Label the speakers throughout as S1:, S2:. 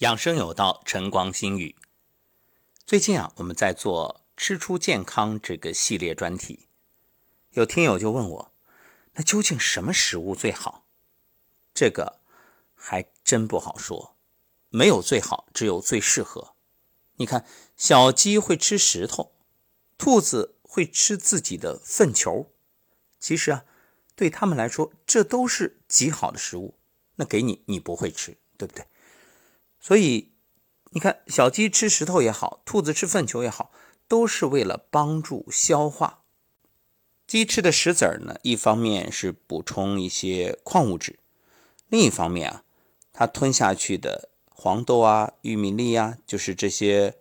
S1: 养生有道，晨光心语。最近啊，我们在做“吃出健康”这个系列专题，有听友就问我，那究竟什么食物最好？这个还真不好说，没有最好，只有最适合。你看，小鸡会吃石头，兔子会吃自己的粪球，其实啊，对他们来说，这都是极好的食物。那给你，你不会吃，对不对？所以，你看，小鸡吃石头也好，兔子吃粪球也好，都是为了帮助消化。鸡吃的石子儿呢，一方面是补充一些矿物质，另一方面啊，它吞下去的黄豆啊、玉米粒啊，就是这些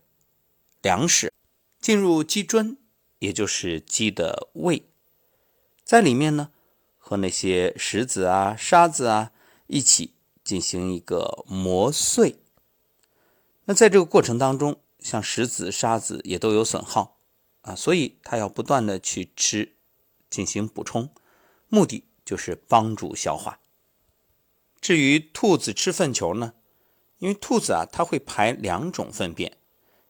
S1: 粮食，进入鸡胗，也就是鸡的胃，在里面呢，和那些石子啊、沙子啊一起进行一个磨碎。那在这个过程当中，像石子、沙子也都有损耗啊，所以它要不断的去吃，进行补充，目的就是帮助消化。至于兔子吃粪球呢，因为兔子啊，它会排两种粪便，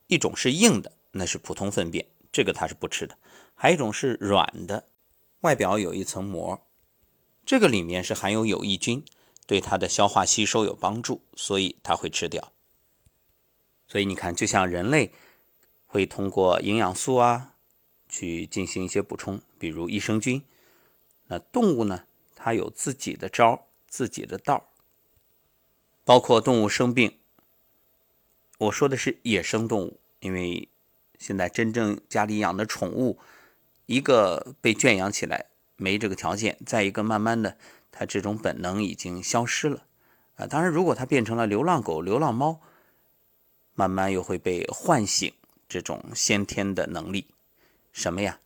S1: 一种是硬的，那是普通粪便，这个它是不吃的；还有一种是软的，外表有一层膜，这个里面是含有有益菌，对它的消化吸收有帮助，所以它会吃掉。所以你看，就像人类会通过营养素啊去进行一些补充，比如益生菌。那动物呢，它有自己的招、自己的道包括动物生病，我说的是野生动物，因为现在真正家里养的宠物，一个被圈养起来没这个条件，再一个慢慢的，它这种本能已经消失了啊。当然，如果它变成了流浪狗、流浪猫。慢慢又会被唤醒这种先天的能力，什么呀？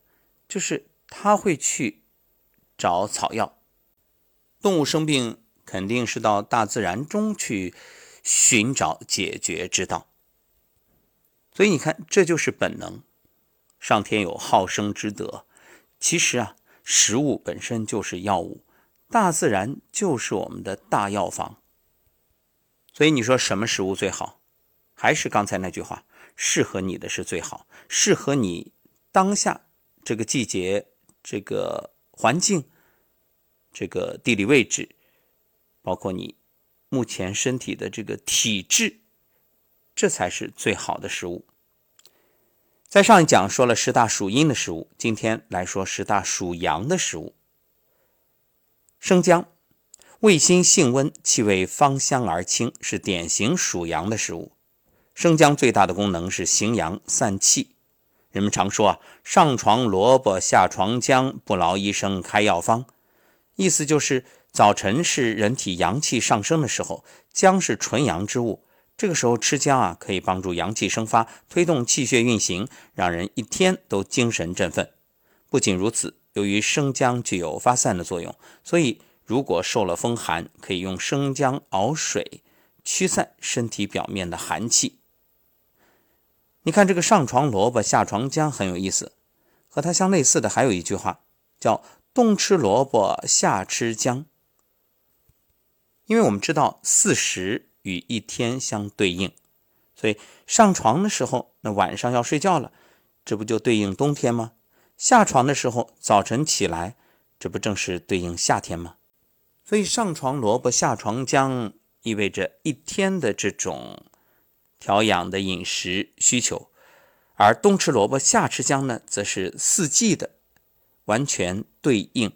S1: 就是他会去找草药。动物生病肯定是到大自然中去寻找解决之道。所以你看，这就是本能。上天有好生之德，其实啊，食物本身就是药物，大自然就是我们的大药房。所以你说什么食物最好？还是刚才那句话，适合你的是最好，适合你当下这个季节、这个环境、这个地理位置，包括你目前身体的这个体质，这才是最好的食物。在上一讲说了十大属阴的食物，今天来说十大属阳的食物。生姜，味辛性温，气味芳香而清，是典型属阳的食物。生姜最大的功能是行阳散气。人们常说啊，上床萝卜下床姜，不劳医生开药方。意思就是早晨是人体阳气上升的时候，姜是纯阳之物，这个时候吃姜啊，可以帮助阳气生发，推动气血运行，让人一天都精神振奋。不仅如此，由于生姜具有发散的作用，所以如果受了风寒，可以用生姜熬水，驱散身体表面的寒气。你看这个上床萝卜下床姜很有意思，和它相类似的还有一句话，叫冬吃萝卜夏吃姜。因为我们知道四时与一天相对应，所以上床的时候，那晚上要睡觉了，这不就对应冬天吗？下床的时候，早晨起来，这不正是对应夏天吗？所以上床萝卜下床姜意味着一天的这种。调养的饮食需求，而冬吃萝卜夏吃姜呢，则是四季的完全对应。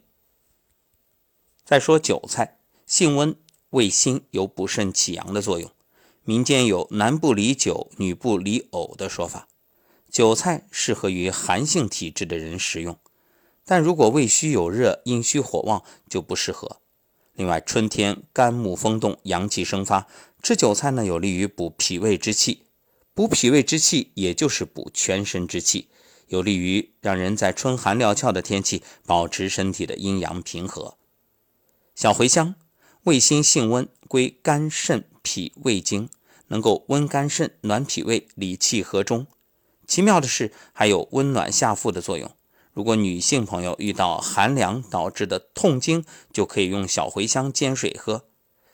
S1: 再说韭菜，性温，味辛，有补肾起阳的作用。民间有“男不离酒，女不离藕”的说法。韭菜适合于寒性体质的人食用，但如果胃虚有热、阴虚火旺就不适合。另外，春天肝木风动，阳气生发，吃韭菜呢有利于补脾胃之气。补脾胃之气，也就是补全身之气，有利于让人在春寒料峭的天气保持身体的阴阳平和。小茴香，味辛性温，归肝肾脾胃经，能够温肝肾、暖脾胃、理气和中。奇妙的是，还有温暖下腹的作用。如果女性朋友遇到寒凉导致的痛经，就可以用小茴香煎水喝。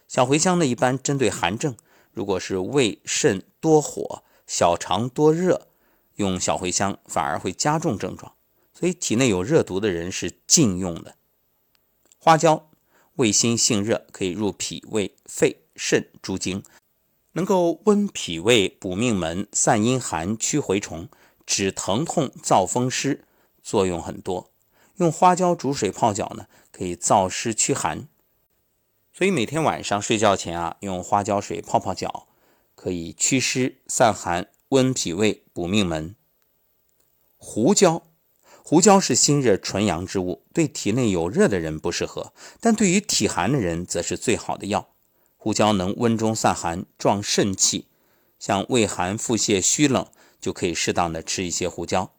S1: 小茴香呢，一般针对寒症，如果是胃肾多火、小肠多热，用小茴香反而会加重症状。所以体内有热毒的人是禁用的。花椒味辛性热，可以入脾胃、肺、肾诸经，能够温脾胃、补命门、散阴寒、驱蛔虫、止疼痛、燥风湿，作用很多。用花椒煮水泡脚呢，可以燥湿驱寒。所以每天晚上睡觉前啊，用花椒水泡泡脚，可以祛湿散寒、温脾胃、补命门。胡椒。胡椒是辛热纯阳之物，对体内有热的人不适合，但对于体寒的人则是最好的药。胡椒能温中散寒，壮肾气，像胃寒、腹泻、虚冷，就可以适当的吃一些胡椒。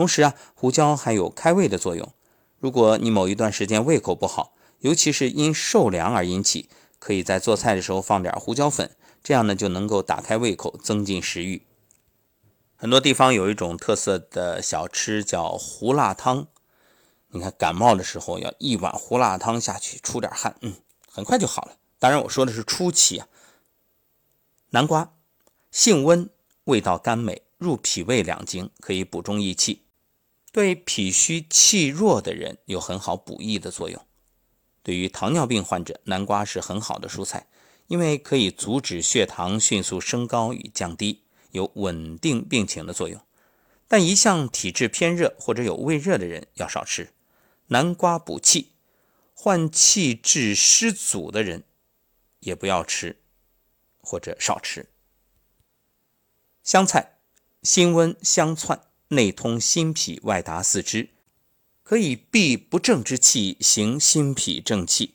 S1: 同时啊，胡椒还有开胃的作用。如果你某一段时间胃口不好，尤其是因受凉而引起，可以在做菜的时候放点胡椒粉，这样呢就能够打开胃口，增进食欲。很多地方有一种特色的小吃叫胡辣汤，你看感冒的时候要一碗胡辣汤下去，出点汗，嗯，很快就好了。当然我说的是初期啊。南瓜性温，味道甘美，入脾胃两经，可以补中益气，对脾虚气弱的人有很好补益的作用。对于糖尿病患者，南瓜是很好的蔬菜，因为可以阻止血糖迅速升高与降低。有稳定病情的作用，但一向体质偏热或者有胃热的人要少吃。南瓜补气，患气滞湿阻的人也不要吃或者少吃。香菜辛温香窜，内通心脾，外达四肢，可以避不正之气，行心脾正气。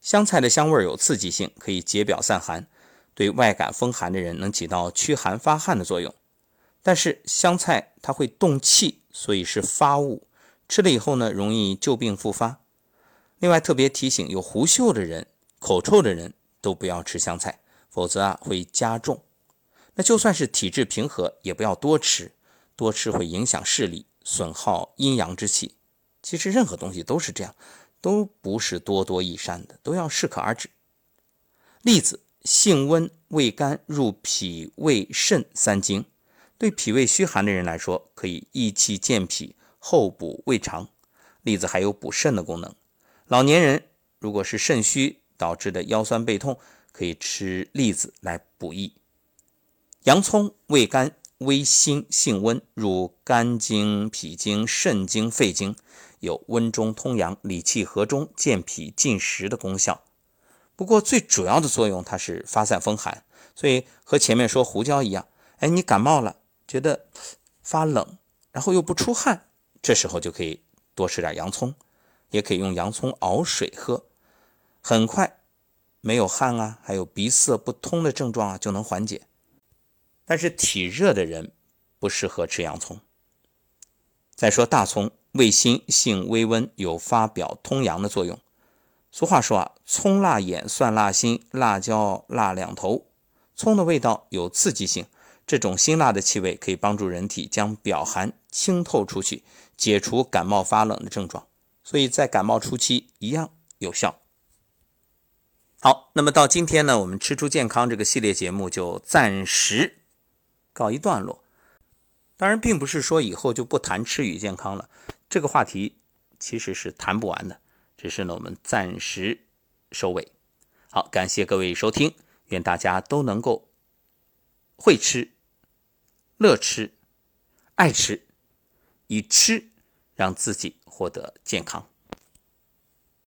S1: 香菜的香味有刺激性，可以解表散寒。对外感风寒的人能起到驱寒发汗的作用，但是香菜它会动气，所以是发物，吃了以后呢，容易旧病复发。另外特别提醒，有狐臭的人、口臭的人都不要吃香菜，否则啊会加重。那就算是体质平和，也不要多吃，多吃会影响视力，损耗阴阳之气。其实任何东西都是这样，都不是多多益善的，都要适可而止。栗子。性温，味甘，入脾胃肾三经，对脾胃虚寒的人来说，可以益气健脾，厚补胃肠。栗子还有补肾的功能。老年人如果是肾虚导致的腰酸背痛，可以吃栗子来补益。洋葱，味甘，微辛，性温，入肝经、脾经、肾经、肺经，有温中通阳、理气和中、健脾进食的功效。不过最主要的作用，它是发散风寒，所以和前面说胡椒一样，哎，你感冒了，觉得发冷，然后又不出汗，这时候就可以多吃点洋葱，也可以用洋葱熬水喝，很快没有汗啊，还有鼻塞不通的症状啊就能缓解。但是体热的人不适合吃洋葱。再说大葱，味辛，性微温，有发表通阳的作用。俗话说啊，葱辣眼，蒜辣心，辣椒辣两头。葱的味道有刺激性，这种辛辣的气味可以帮助人体将表寒清透出去，解除感冒发冷的症状，所以在感冒初期一样有效。好，那么到今天呢，我们吃出健康这个系列节目就暂时告一段落。当然，并不是说以后就不谈吃与健康了，这个话题其实是谈不完的。只是呢，我们暂时收尾。好，感谢各位收听，愿大家都能够会吃、乐吃、爱吃，以吃让自己获得健康。